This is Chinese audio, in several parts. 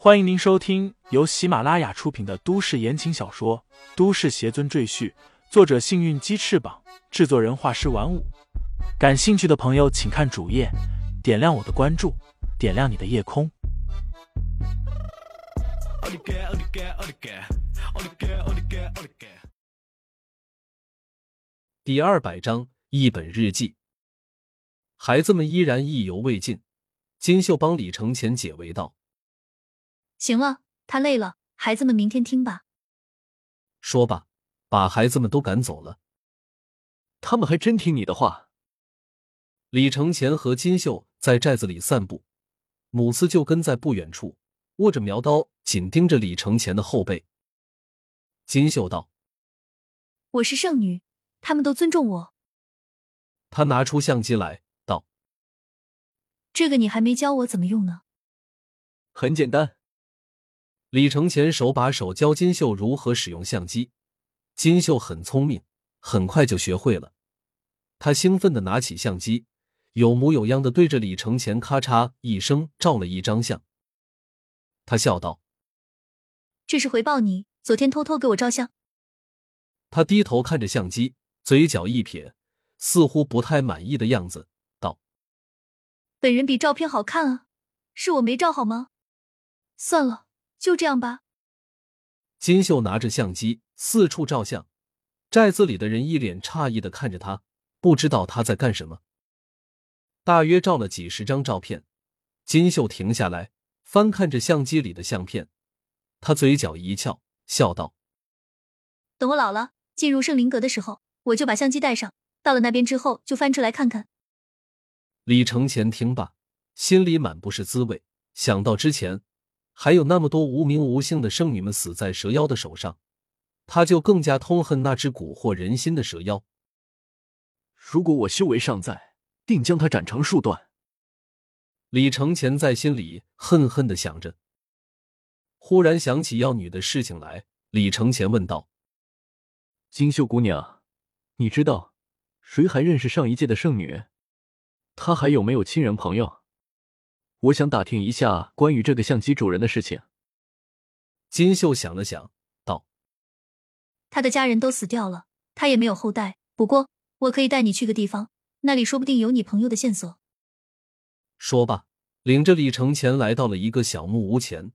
欢迎您收听由喜马拉雅出品的都市言情小说《都市邪尊赘婿》，作者：幸运鸡翅膀，制作人：画师玩五。感兴趣的朋友，请看主页，点亮我的关注，点亮你的夜空。第二百章，一本日记。孩子们依然意犹未尽。金秀帮李承前解围道：“行了，他累了，孩子们明天听吧。”说罢，把孩子们都赶走了。他们还真听你的话。李承前和金秀在寨子里散步，母四就跟在不远处，握着苗刀，紧盯着李承前的后背。金秀道：“我是圣女，他们都尊重我。”他拿出相机来。道这个你还没教我怎么用呢。很简单。李承前手把手教金秀如何使用相机，金秀很聪明，很快就学会了。他兴奋的拿起相机，有模有样的对着李承前咔嚓一声照了一张相。他笑道：“这是回报你昨天偷偷给我照相。”他低头看着相机，嘴角一撇，似乎不太满意的样子。道本人比照片好看啊，是我没照好吗？算了，就这样吧。金秀拿着相机四处照相，寨子里的人一脸诧异的看着他，不知道他在干什么。大约照了几十张照片，金秀停下来翻看着相机里的相片，他嘴角一翘，笑道：“等我老了进入圣灵阁的时候，我就把相机带上，到了那边之后就翻出来看看。”李承前听罢，心里满不是滋味。想到之前还有那么多无名无姓的圣女们死在蛇妖的手上，他就更加痛恨那只蛊惑人心的蛇妖。如果我修为尚在，定将他斩成数段。李承前在心里恨恨的想着。忽然想起妖女的事情来，李承前问道：“金秀姑娘，你知道谁还认识上一届的圣女？”她还有没有亲人朋友？我想打听一下关于这个相机主人的事情。金秀想了想，道：“他的家人都死掉了，他也没有后代。不过，我可以带你去个地方，那里说不定有你朋友的线索。”说罢，领着李承前来到了一个小木屋前，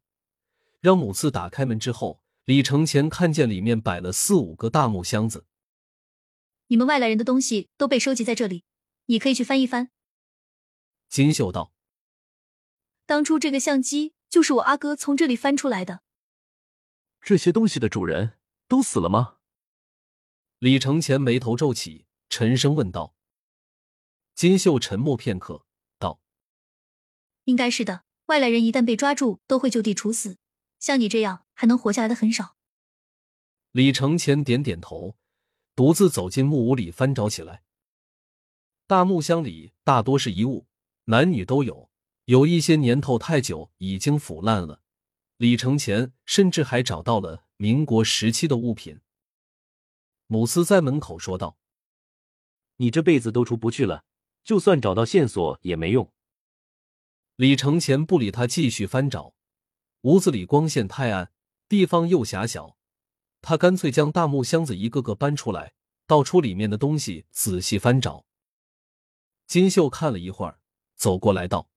让母次打开门之后，李承前看见里面摆了四五个大木箱子。你们外来人的东西都被收集在这里，你可以去翻一翻。金秀道：“当初这个相机就是我阿哥从这里翻出来的。这些东西的主人都死了吗？”李承前眉头皱起，沉声问道。金秀沉默片刻，道：“应该是的。外来人一旦被抓住，都会就地处死。像你这样还能活下来的很少。”李承前点点头，独自走进木屋里翻找起来。大木箱里大多是遗物。男女都有，有一些年头太久，已经腐烂了。李承前甚至还找到了民国时期的物品。母斯在门口说道：“你这辈子都出不去了，就算找到线索也没用。”李承前不理他，继续翻找。屋子里光线太暗，地方又狭小，他干脆将大木箱子一个个搬出来，倒出里面的东西，仔细翻找。金秀看了一会儿。走过来道：“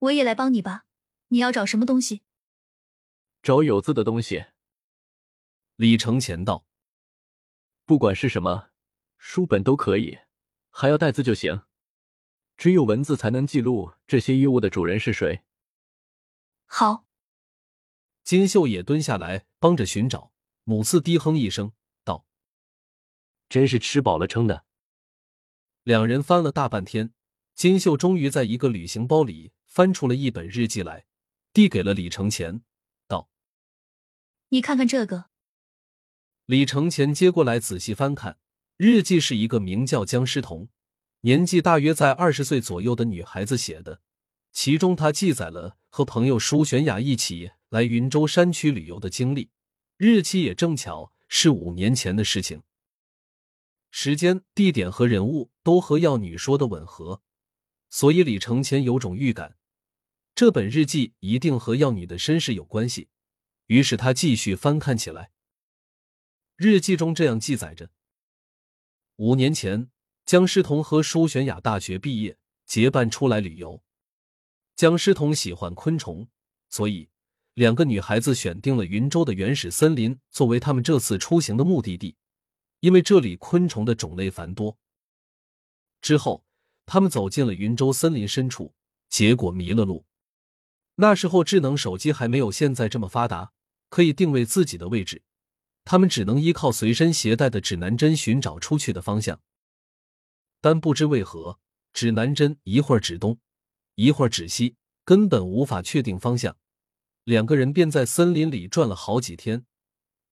我也来帮你吧。你要找什么东西？找有字的东西。”李承前道：“不管是什么，书本都可以，还要带字就行。只有文字才能记录这些衣物的主人是谁。”好。金秀也蹲下来帮着寻找。母次低哼一声道：“真是吃饱了撑的。”两人翻了大半天。金秀终于在一个旅行包里翻出了一本日记来，递给了李承前，道：“你看看这个。”李承前接过来仔细翻看，日记是一个名叫江诗彤，年纪大约在二十岁左右的女孩子写的。其中，她记载了和朋友舒玄雅一起来云州山区旅游的经历。日期也正巧是五年前的事情，时间、地点和人物都和药女说的吻合。所以李承前有种预感，这本日记一定和药女的身世有关系，于是他继续翻看起来。日记中这样记载着：五年前，江诗彤和舒玄雅大学毕业，结伴出来旅游。江诗彤喜欢昆虫，所以两个女孩子选定了云州的原始森林作为他们这次出行的目的地，因为这里昆虫的种类繁多。之后，他们走进了云州森林深处，结果迷了路。那时候智能手机还没有现在这么发达，可以定位自己的位置，他们只能依靠随身携带的指南针寻找出去的方向。但不知为何，指南针一会儿指东，一会儿指西，根本无法确定方向。两个人便在森林里转了好几天，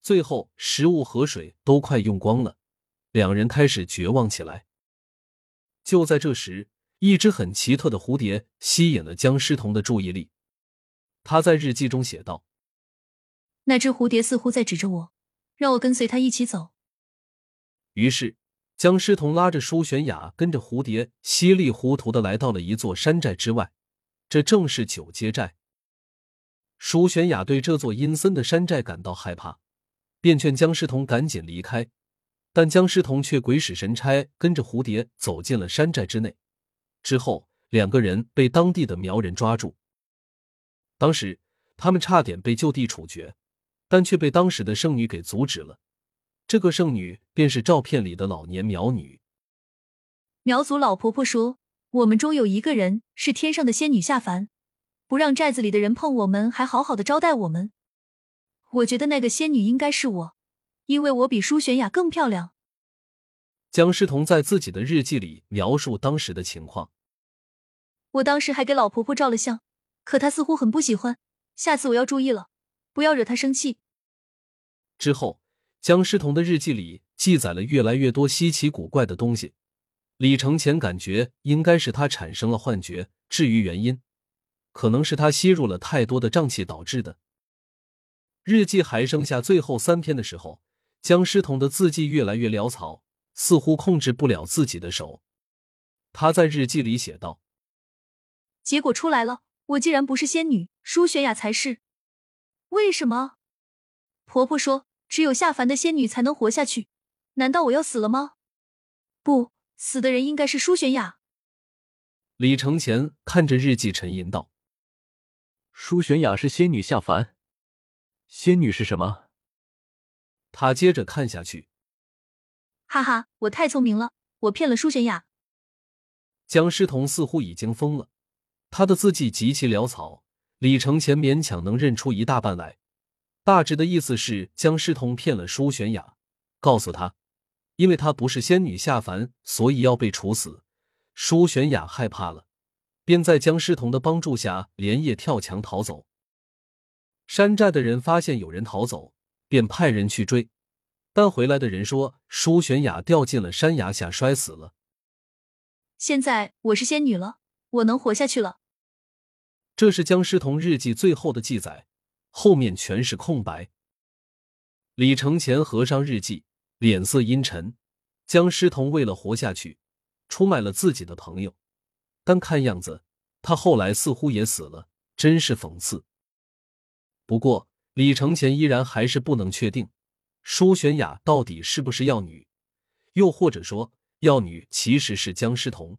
最后食物和水都快用光了，两人开始绝望起来。就在这时，一只很奇特的蝴蝶吸引了僵尸童的注意力。他在日记中写道：“那只蝴蝶似乎在指着我，让我跟随它一起走。”于是，江诗彤拉着舒玄雅，跟着蝴蝶稀里糊涂的来到了一座山寨之外，这正是九街寨。舒玄雅对这座阴森的山寨感到害怕，便劝江诗彤赶紧离开。但江诗彤却鬼使神差，跟着蝴蝶走进了山寨之内。之后，两个人被当地的苗人抓住。当时，他们差点被就地处决，但却被当时的圣女给阻止了。这个圣女便是照片里的老年苗女。苗族老婆婆说：“我们中有一个人是天上的仙女下凡，不让寨子里的人碰我们，还好好的招待我们。我觉得那个仙女应该是我。”因为我比舒玄雅更漂亮。江诗彤在自己的日记里描述当时的情况。我当时还给老婆婆照了相，可他似乎很不喜欢。下次我要注意了，不要惹他生气。之后，江诗彤的日记里记载了越来越多稀奇古怪的东西。李承前感觉应该是他产生了幻觉，至于原因，可能是他吸入了太多的瘴气导致的。日记还剩下最后三篇的时候。江诗彤的字迹越来越潦草，似乎控制不了自己的手。他在日记里写道：“结果出来了，我既然不是仙女，舒玄雅才是。为什么？婆婆说只有下凡的仙女才能活下去，难道我要死了吗？不，死的人应该是舒玄雅。”李承前看着日记沉吟道：“舒玄雅是仙女下凡，仙女是什么？”他接着看下去，哈哈，我太聪明了，我骗了舒玄雅。江诗彤似乎已经疯了，他的字迹极其潦草，李承前勉强能认出一大半来。大致的意思是江诗彤骗了舒玄雅，告诉他，因为她不是仙女下凡，所以要被处死。舒玄雅害怕了，便在江诗彤的帮助下连夜跳墙逃走。山寨的人发现有人逃走。便派人去追，但回来的人说舒玄雅掉进了山崖下摔死了。现在我是仙女了，我能活下去了。这是江诗彤日记最后的记载，后面全是空白。李承前合上日记，脸色阴沉。江诗彤为了活下去，出卖了自己的朋友，但看样子他后来似乎也死了，真是讽刺。不过。李承前依然还是不能确定，舒玄雅到底是不是药女，又或者说药女其实是江诗彤。